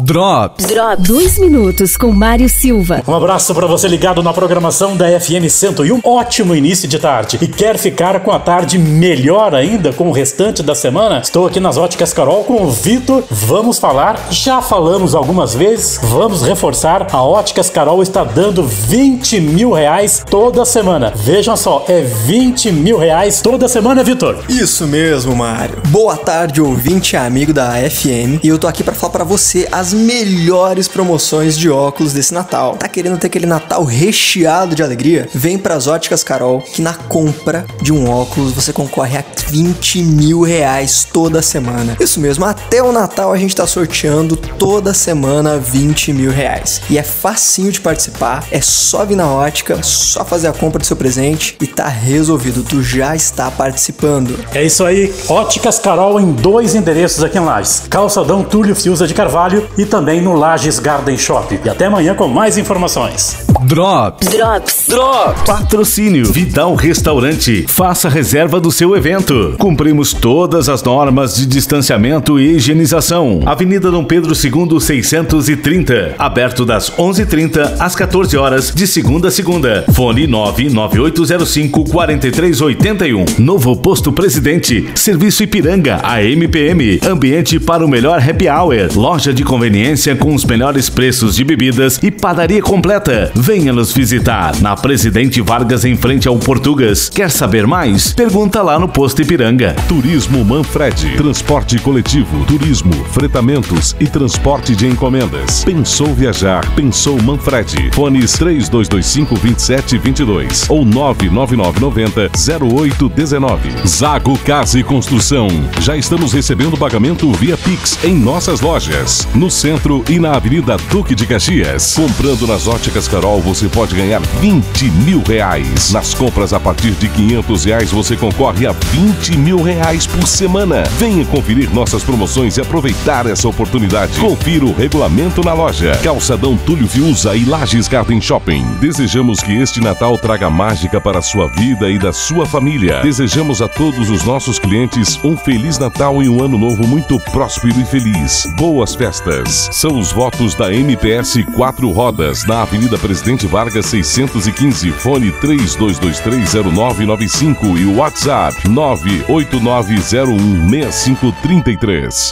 Drops. Drops. Dois minutos com Mário Silva. Um abraço para você ligado na programação da FM 101. Ótimo início de tarde. E quer ficar com a tarde melhor ainda com o restante da semana? Estou aqui nas Óticas Carol com o Vitor. Vamos falar, já falamos algumas vezes, vamos reforçar. A Óticas Carol está dando 20 mil reais toda semana. Vejam só, é 20 mil reais toda semana, Vitor. Isso mesmo, Mário. Boa tarde, ouvinte amigo da FM. E eu tô aqui para falar para você as melhores promoções de óculos desse Natal. Tá querendo ter aquele Natal recheado de alegria? Vem pras óticas Carol, que na compra de um óculos você concorre a 20 mil reais toda semana. Isso mesmo, até o Natal a gente tá sorteando toda semana 20 mil reais. E é facinho de participar, é só vir na ótica, só fazer a compra do seu presente e tá resolvido. Tu já está participando. É isso aí, Óticas Carol em dois endereços aqui em Lages: Calçadão Túlio Fiuza de Carvalho e também no Lages Garden Shop. E até amanhã com mais informações. Drops. Drops. Drops. Patrocínio Vidal Restaurante. Faça reserva do seu evento. Cumprimos todas as normas de distanciamento e higienização. Avenida Dom Pedro II 630. Aberto das 11:30 às 14 horas de segunda a segunda. Fone 99805 4381. Novo Posto Presidente. Serviço Ipiranga AMPM. Ambiente para o melhor happy hour. Loja de conveniência com os melhores preços de bebidas e padaria completa. Venha nos visitar na Presidente Vargas em frente ao Portugas. Quer saber mais? Pergunta lá no Posto Ipiranga. Turismo Manfred. Transporte coletivo, turismo, fretamentos e transporte de encomendas. Pensou viajar? Pensou Manfred. Fones 3225 2722 ou 99990 0819. Zago Casa e Construção. Já estamos recebendo pagamento via Pix em nossas lojas. No centro e na Avenida Duque de Caxias. Comprando nas óticas Carol, você pode ganhar 20 mil reais. Nas compras a partir de 500 reais, você concorre a 20 mil reais por semana. Venha conferir nossas promoções e aproveitar essa oportunidade. Confira o regulamento na loja. Calçadão Túlio Fiuza e Lages Garden Shopping. Desejamos que este Natal traga mágica para a sua vida e da sua família. Desejamos a todos os nossos clientes um Feliz Natal e um Ano Novo muito próspero e feliz. Boas festas. São os votos da MPS Quatro Rodas, na Avenida Presidente Vargas 615, fone 32230995 e WhatsApp 989016533.